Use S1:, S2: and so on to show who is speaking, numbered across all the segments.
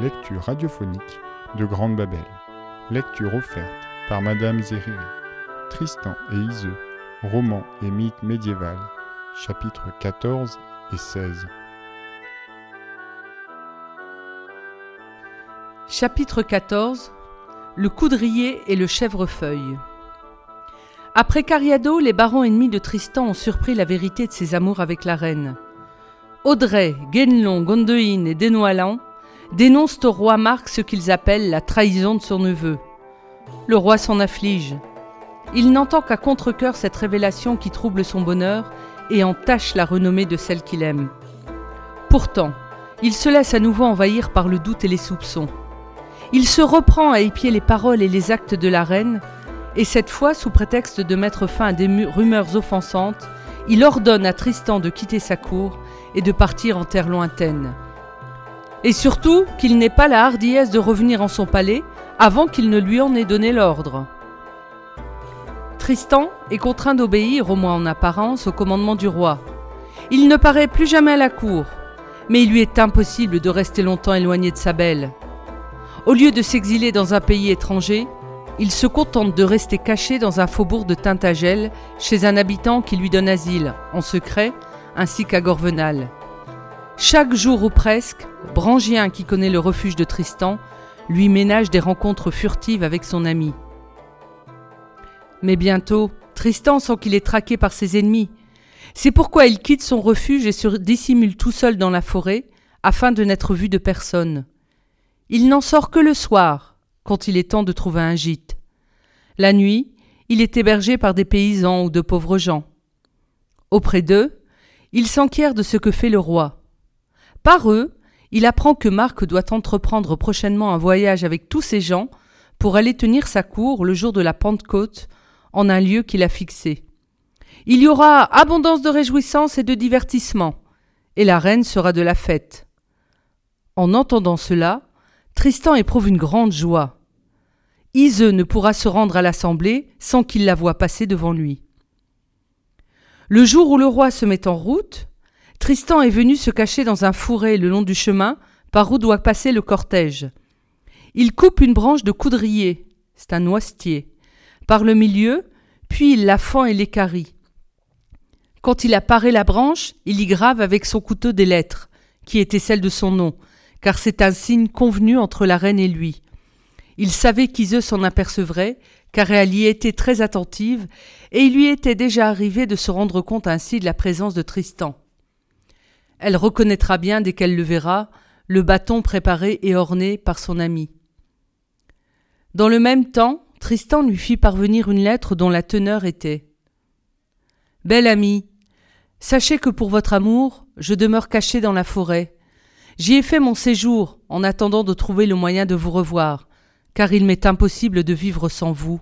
S1: lectures radiophoniques de Grande Babel. Lecture offerte par Madame Zériri. Tristan et Iseux, roman et mythe médiéval, chapitres 14 et 16.
S2: Chapitre 14 Le coudrier et le chèvrefeuille Après Cariado, les barons ennemis de Tristan ont surpris la vérité de ses amours avec la reine. Audrey, Guénelon, Gondoïne et Desnoilans dénoncent au roi Marc ce qu'ils appellent la trahison de son neveu. Le roi s'en afflige. Il n'entend qu'à contre-coeur cette révélation qui trouble son bonheur et entache la renommée de celle qu'il aime. Pourtant, il se laisse à nouveau envahir par le doute et les soupçons. Il se reprend à épier les paroles et les actes de la reine, et cette fois, sous prétexte de mettre fin à des rumeurs offensantes, il ordonne à Tristan de quitter sa cour et de partir en terre lointaine. Et surtout qu'il n'ait pas la hardiesse de revenir en son palais avant qu'il ne lui en ait donné l'ordre. Tristan est contraint d'obéir, au moins en apparence, au commandement du roi. Il ne paraît plus jamais à la cour, mais il lui est impossible de rester longtemps éloigné de sa belle. Au lieu de s'exiler dans un pays étranger, il se contente de rester caché dans un faubourg de Tintagel chez un habitant qui lui donne asile, en secret, ainsi qu'à Gorvenal. Chaque jour ou presque, Brangien, qui connaît le refuge de Tristan, lui ménage des rencontres furtives avec son ami. Mais bientôt, Tristan sent qu'il est traqué par ses ennemis. C'est pourquoi il quitte son refuge et se dissimule tout seul dans la forêt, afin de n'être vu de personne. Il n'en sort que le soir, quand il est temps de trouver un gîte. La nuit, il est hébergé par des paysans ou de pauvres gens. Auprès d'eux, il s'enquiert de ce que fait le roi. Par eux, il apprend que Marc doit entreprendre prochainement un voyage avec tous ses gens pour aller tenir sa cour le jour de la Pentecôte en un lieu qu'il a fixé. Il y aura abondance de réjouissances et de divertissements, et la reine sera de la fête. En entendant cela, Tristan éprouve une grande joie. Iseux ne pourra se rendre à l'assemblée sans qu'il la voie passer devant lui. Le jour où le roi se met en route, Tristan est venu se cacher dans un fourré le long du chemin par où doit passer le cortège. Il coupe une branche de coudrier, c'est un noisetier, par le milieu, puis il la fend et l'écarie. Quand il a paré la branche, il y grave avec son couteau des lettres, qui étaient celles de son nom, car c'est un signe convenu entre la reine et lui. Il savait qu'Iseux s'en apercevrait, car elle y était très attentive, et il lui était déjà arrivé de se rendre compte ainsi de la présence de Tristan. Elle reconnaîtra bien dès qu'elle le verra le bâton préparé et orné par son ami. Dans le même temps, Tristan lui fit parvenir une lettre dont la teneur était Bel ami, sachez que pour votre amour, je demeure caché dans la forêt. J'y ai fait mon séjour en attendant de trouver le moyen de vous revoir car il m'est impossible de vivre sans vous.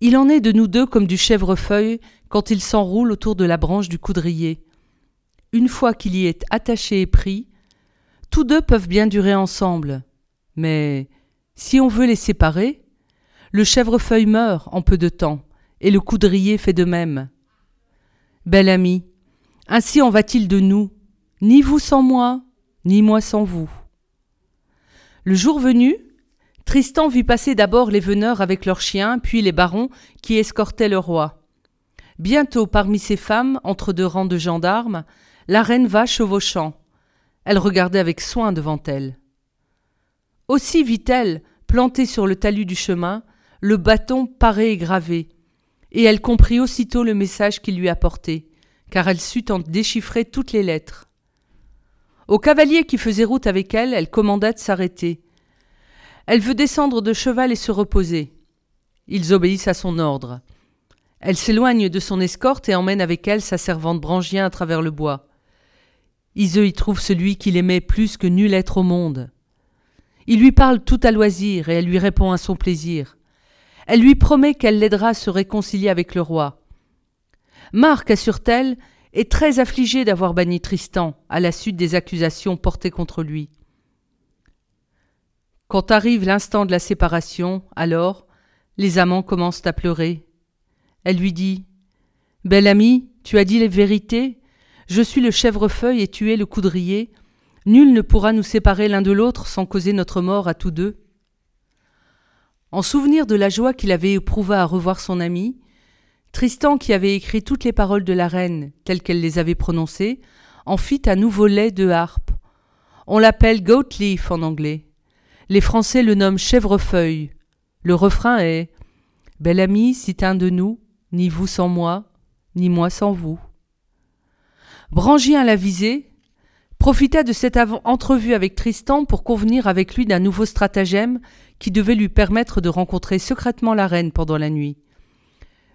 S2: Il en est de nous deux comme du chèvrefeuille quand il s'enroule autour de la branche du coudrier. Une fois qu'il y est attaché et pris, tous deux peuvent bien durer ensemble. Mais si on veut les séparer, le chèvrefeuille meurt en peu de temps, et le coudrier fait de même. Bel ami, ainsi en va-t-il de nous, ni vous sans moi, ni moi sans vous. Le jour venu, Tristan vit passer d'abord les veneurs avec leurs chiens, puis les barons qui escortaient le roi. Bientôt, parmi ces femmes, entre deux rangs de gendarmes, la reine va chevauchant. Elle regardait avec soin devant elle. Aussi vit-elle, plantée sur le talus du chemin, le bâton paré et gravé, et elle comprit aussitôt le message qu'il lui apportait, car elle sut en déchiffrer toutes les lettres. Au cavalier qui faisait route avec elle, elle commanda de s'arrêter. Elle veut descendre de cheval et se reposer. Ils obéissent à son ordre. Elle s'éloigne de son escorte et emmène avec elle sa servante Brangien à travers le bois. Y trouve celui qu'il aimait plus que nul être au monde. Il lui parle tout à loisir et elle lui répond à son plaisir. Elle lui promet qu'elle l'aidera à se réconcilier avec le roi. Marc, assure-t-elle, est très affligé d'avoir banni Tristan à la suite des accusations portées contre lui. Quand arrive l'instant de la séparation, alors, les amants commencent à pleurer. Elle lui dit Belle amie, tu as dit les vérités. Je suis le chèvrefeuille et tu es le coudrier. Nul ne pourra nous séparer l'un de l'autre sans causer notre mort à tous deux. En souvenir de la joie qu'il avait éprouvée à revoir son ami, Tristan, qui avait écrit toutes les paroles de la reine telles qu'elle les avait prononcées, en fit un nouveau lait de harpe. On l'appelle goat leaf en anglais. Les Français le nomment chèvrefeuille. Le refrain est Bel ami, si un de nous, ni vous sans moi, ni moi sans vous. Brangien la visée profita de cette entrevue avec Tristan pour convenir avec lui d'un nouveau stratagème qui devait lui permettre de rencontrer secrètement la reine pendant la nuit.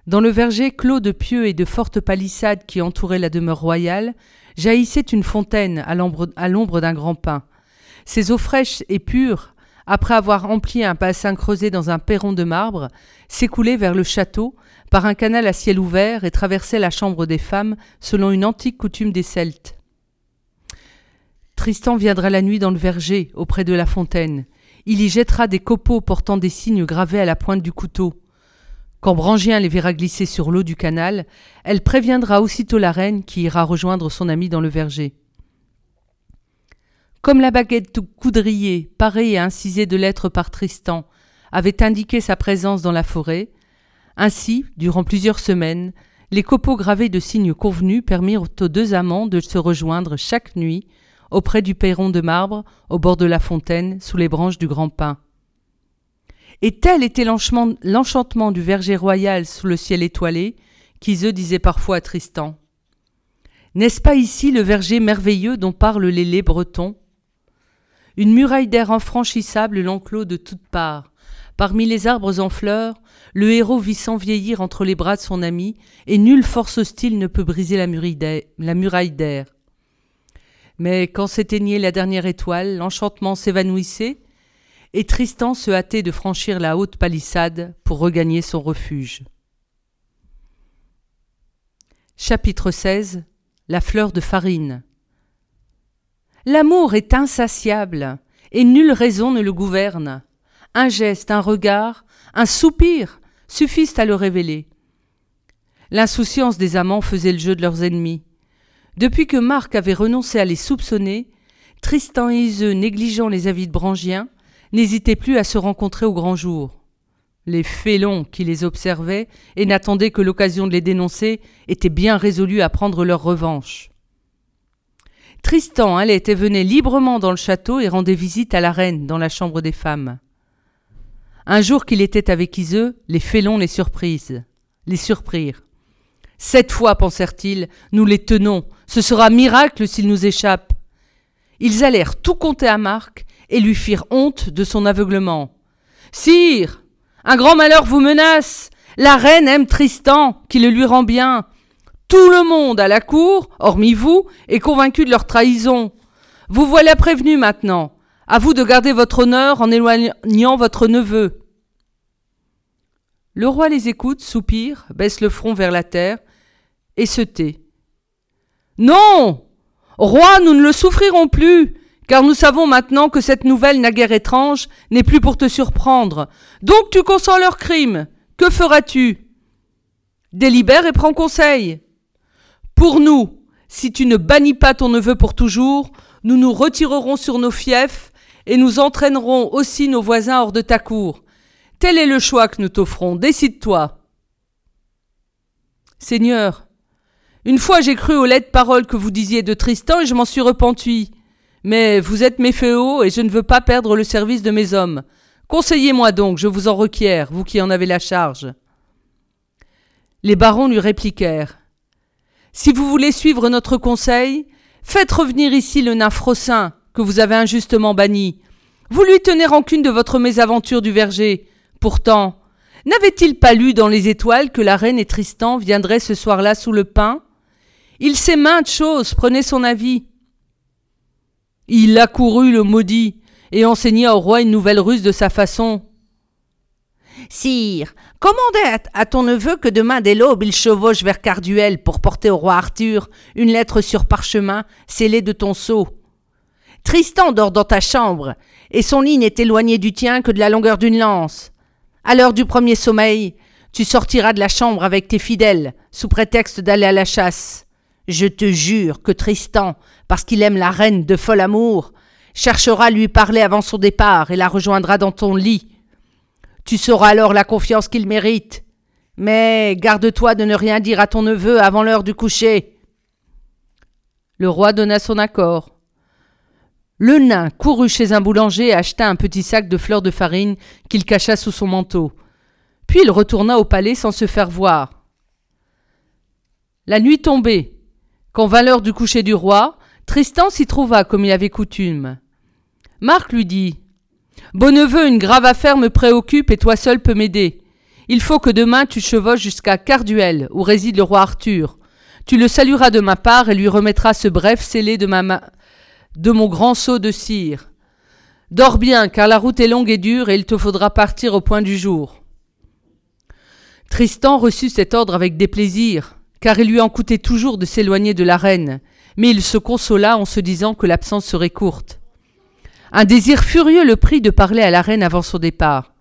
S2: Dans le verger clos de pieux et de fortes palissades qui entouraient la demeure royale, jaillissait une fontaine à l'ombre d'un grand pin. Ses eaux fraîches et pures, après avoir rempli un bassin creusé dans un perron de marbre, s'écoulaient vers le château par un canal à ciel ouvert et traversaient la chambre des femmes selon une antique coutume des Celtes. Tristan viendra la nuit dans le verger, auprès de la fontaine. Il y jettera des copeaux portant des signes gravés à la pointe du couteau. Quand Brangien les verra glisser sur l'eau du canal, elle préviendra aussitôt la reine qui ira rejoindre son ami dans le verger. Comme la baguette coudrier, parée et incisée de lettres par Tristan, avait indiqué sa présence dans la forêt, ainsi, durant plusieurs semaines, les copeaux gravés de signes convenus permirent aux deux amants de se rejoindre chaque nuit auprès du perron de marbre, au bord de la fontaine, sous les branches du grand pin. Et tel était l'enchantement du verger royal sous le ciel étoilé, qu'Iseux disait parfois à Tristan. N'est-ce pas ici le verger merveilleux dont parlent les laits bretons? Une muraille d'air infranchissable l'enclos de toutes parts. Parmi les arbres en fleurs, le héros vit sans vieillir entre les bras de son ami, et nulle force hostile ne peut briser la muraille d'air. Mais quand s'éteignait la dernière étoile, l'enchantement s'évanouissait, et Tristan se hâtait de franchir la haute palissade pour regagner son refuge. Chapitre 16 La fleur de farine L'amour est insatiable, et nulle raison ne le gouverne. Un geste, un regard, un soupir suffisent à le révéler. L'insouciance des amants faisait le jeu de leurs ennemis. Depuis que Marc avait renoncé à les soupçonner, Tristan et Iseux, négligeant les avis de Brangien, n'hésitaient plus à se rencontrer au grand jour. Les félons qui les observaient et n'attendaient que l'occasion de les dénoncer étaient bien résolus à prendre leur revanche. Tristan allait et venait librement dans le château et rendait visite à la reine dans la chambre des femmes. Un jour qu'il était avec Iseux, les félons les surprisent, les surprirent. Cette fois, pensèrent-ils, nous les tenons. Ce sera miracle s'ils nous échappent. Ils allèrent tout compter à Marc et lui firent honte de son aveuglement. Sire, un grand malheur vous menace. La reine aime Tristan, qui le lui rend bien. Tout le monde à la cour, hormis vous, est convaincu de leur trahison. Vous voilà prévenu maintenant. À vous de garder votre honneur en éloignant votre neveu. Le roi les écoute, soupire, baisse le front vers la terre, et se tait. Non. Roi, nous ne le souffrirons plus car nous savons maintenant que cette nouvelle naguère étrange n'est plus pour te surprendre. Donc tu consens leur crime. Que feras-tu? Délibère et prends conseil. Pour nous, si tu ne bannis pas ton neveu pour toujours, nous nous retirerons sur nos fiefs et nous entraînerons aussi nos voisins hors de ta cour. Tel est le choix que nous t'offrons. Décide-toi. Seigneur, une fois j'ai cru aux laides paroles que vous disiez de Tristan et je m'en suis repenti. Mais vous êtes mes féaux et je ne veux pas perdre le service de mes hommes. Conseillez-moi donc, je vous en requiers, vous qui en avez la charge. Les barons lui répliquèrent. Si vous voulez suivre notre conseil, faites revenir ici le nain que vous avez injustement banni. Vous lui tenez rancune de votre mésaventure du verger. Pourtant, n'avait-il pas lu dans les étoiles que la reine et Tristan viendraient ce soir-là sous le pin Il sait maintes choses, prenez son avis. Il accourut le maudit, et enseigna au roi une nouvelle ruse de sa façon.
S3: Sire, commandez à ton neveu que demain dès l'aube il chevauche vers Carduel pour porter au roi Arthur une lettre sur parchemin scellée de ton sceau. Tristan dort dans ta chambre, et son lit n'est éloigné du tien que de la longueur d'une lance. À l'heure du premier sommeil, tu sortiras de la chambre avec tes fidèles, sous prétexte d'aller à la chasse. Je te jure que Tristan, parce qu'il aime la reine de fol amour, cherchera à lui parler avant son départ et la rejoindra dans ton lit. Tu sauras alors la confiance qu'il mérite. Mais garde-toi de ne rien dire à ton neveu avant l'heure du coucher.
S2: Le roi donna son accord. Le nain courut chez un boulanger et acheta un petit sac de fleurs de farine qu'il cacha sous son manteau. Puis il retourna au palais sans se faire voir. La nuit tombée, quand vint l'heure du coucher du roi, Tristan s'y trouva comme il avait coutume. Marc lui dit Bon neveu, une grave affaire me préoccupe et toi seul peux m'aider. Il faut que demain tu chevauches jusqu'à Carduel, où réside le roi Arthur. Tu le salueras de ma part et lui remettras ce bref scellé de ma main, de mon grand seau de cire. Dors bien, car la route est longue et dure et il te faudra partir au point du jour. Tristan reçut cet ordre avec déplaisir, car il lui en coûtait toujours de s'éloigner de la reine, mais il se consola en se disant que l'absence serait courte. Un désir furieux le prit de parler à la reine avant son départ.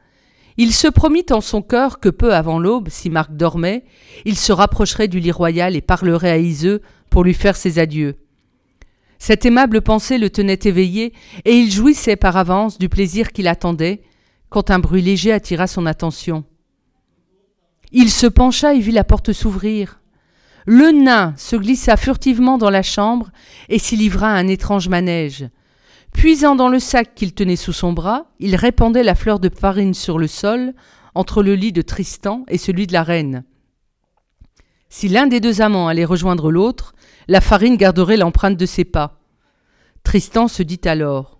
S2: Il se promit en son cœur que peu avant l'aube, si Marc dormait, il se rapprocherait du lit royal et parlerait à Iseux pour lui faire ses adieux. Cette aimable pensée le tenait éveillé, et il jouissait par avance du plaisir qu'il attendait, quand un bruit léger attira son attention. Il se pencha et vit la porte s'ouvrir. Le nain se glissa furtivement dans la chambre et s'y livra à un étrange manège. Puisant dans le sac qu'il tenait sous son bras, il répandait la fleur de farine sur le sol, entre le lit de Tristan et celui de la reine. Si l'un des deux amants allait rejoindre l'autre, la farine garderait l'empreinte de ses pas. Tristan se dit alors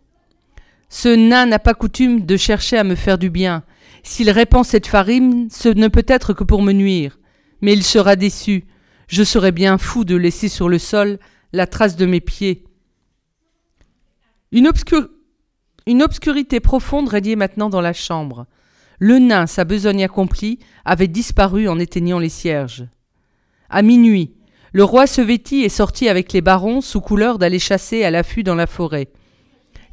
S2: Ce nain n'a pas coutume de chercher à me faire du bien. S'il répand cette farine, ce ne peut être que pour me nuire. Mais il sera déçu. Je serais bien fou de laisser sur le sol la trace de mes pieds. Une, obscurité profonde régnait maintenant dans la chambre. Le nain, sa besogne accomplie, avait disparu en éteignant les cierges. À minuit, le roi se vêtit et sortit avec les barons sous couleur d'aller chasser à l'affût dans la forêt.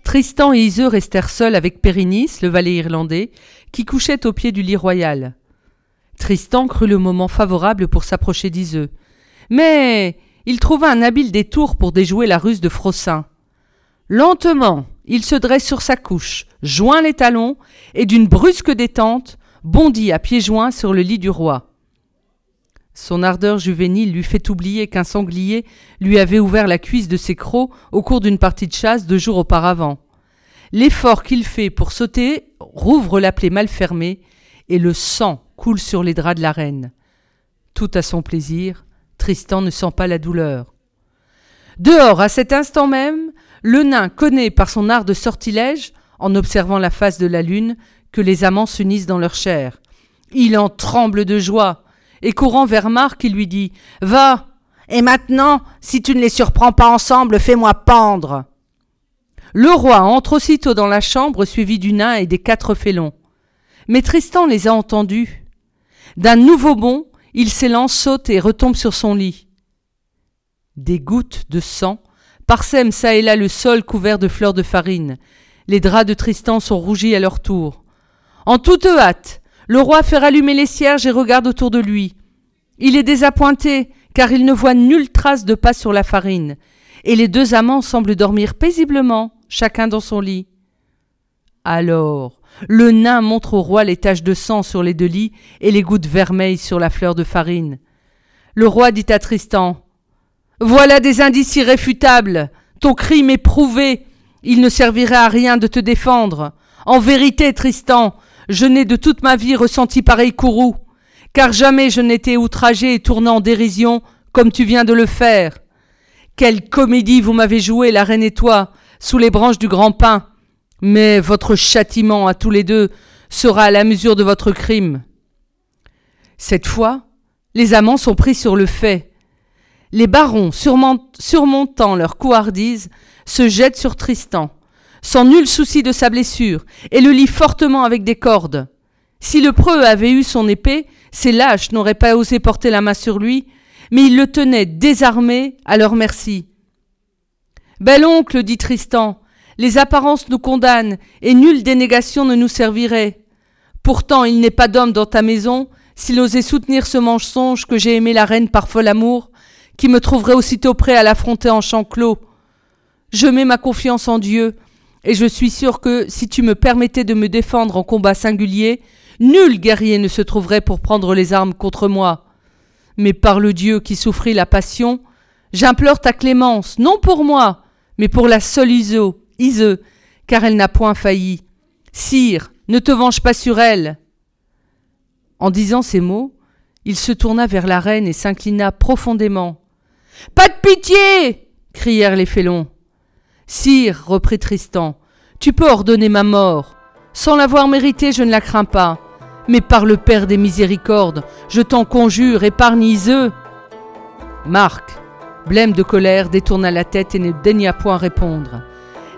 S2: Tristan et Iseux restèrent seuls avec Périnis, le valet irlandais, qui couchait au pied du lit royal. Tristan crut le moment favorable pour s'approcher d'Iseux. Mais il trouva un habile détour pour déjouer la ruse de Frossin. Lentement, il se dresse sur sa couche, joint les talons, et d'une brusque détente, bondit à pieds joints sur le lit du roi. Son ardeur juvénile lui fait oublier qu'un sanglier lui avait ouvert la cuisse de ses crocs au cours d'une partie de chasse deux jours auparavant. L'effort qu'il fait pour sauter rouvre la plaie mal fermée, et le sang coule sur les draps de la reine. Tout à son plaisir, Tristan ne sent pas la douleur. Dehors, à cet instant même, le nain connaît par son art de sortilège, en observant la face de la lune, que les amants s'unissent dans leur chair. Il en tremble de joie, et courant vers Marc, il lui dit Va Et maintenant, si tu ne les surprends pas ensemble, fais-moi pendre Le roi entre aussitôt dans la chambre, suivi du nain et des quatre félons. Mais Tristan les a entendus. D'un nouveau bond, il s'élance, saute et retombe sur son lit. Des gouttes de sang parsèment çà et là le sol couvert de fleurs de farine. Les draps de Tristan sont rougis à leur tour. En toute hâte, le roi fait rallumer les cierges et regarde autour de lui. Il est désappointé, car il ne voit nulle trace de pas sur la farine, et les deux amants semblent dormir paisiblement, chacun dans son lit. Alors, le nain montre au roi les taches de sang sur les deux lits et les gouttes vermeilles sur la fleur de farine. Le roi dit à Tristan Voilà des indices irréfutables. Ton crime est prouvé. Il ne servirait à rien de te défendre. En vérité, Tristan, je n'ai de toute ma vie ressenti pareil courroux, car jamais je n'étais outragé et tourné en dérision comme tu viens de le faire. Quelle comédie vous m'avez jouée, la reine et toi, sous les branches du grand pin. Mais votre châtiment à tous les deux sera à la mesure de votre crime. Cette fois, les amants sont pris sur le fait. Les barons, surmontant leur couardise, se jettent sur Tristan sans nul souci de sa blessure, et le lit fortement avec des cordes. Si le preux avait eu son épée, ces lâches n'auraient pas osé porter la main sur lui, mais ils le tenaient désarmé à leur merci. Bel oncle, dit Tristan, les apparences nous condamnent, et nulle dénégation ne nous servirait. Pourtant il n'est pas d'homme dans ta maison, s'il osait soutenir ce mensonge que j'ai aimé la reine par fol amour, qui me trouverait aussitôt prêt à l'affronter en champ clos. Je mets ma confiance en Dieu, et je suis sûr que si tu me permettais de me défendre en combat singulier, nul guerrier ne se trouverait pour prendre les armes contre moi. Mais par le Dieu qui souffrit la passion, j'implore ta clémence, non pour moi, mais pour la seule Iso, Ise, car elle n'a point failli. Sire, ne te venge pas sur elle. En disant ces mots, il se tourna vers la reine et s'inclina profondément. Pas de pitié crièrent les félons. Sire, reprit Tristan, tu peux ordonner ma mort. Sans l'avoir méritée, je ne la crains pas. Mais par le Père des miséricordes, je t'en conjure, épargne Iseux. Marc, blême de colère, détourna la tête et ne daigna point répondre.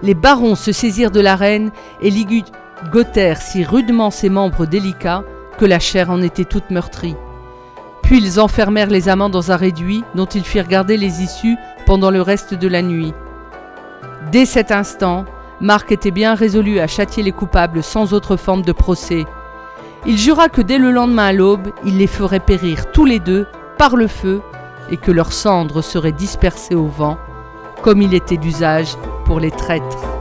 S2: Les barons se saisirent de la reine et ligotèrent si rudement ses membres délicats que la chair en était toute meurtrie. Puis ils enfermèrent les amants dans un réduit dont ils firent garder les issues pendant le reste de la nuit. Dès cet instant, Marc était bien résolu à châtier les coupables sans autre forme de procès. Il jura que dès le lendemain à l'aube, il les ferait périr tous les deux par le feu et que leurs cendres seraient dispersées au vent, comme il était d'usage pour les traîtres.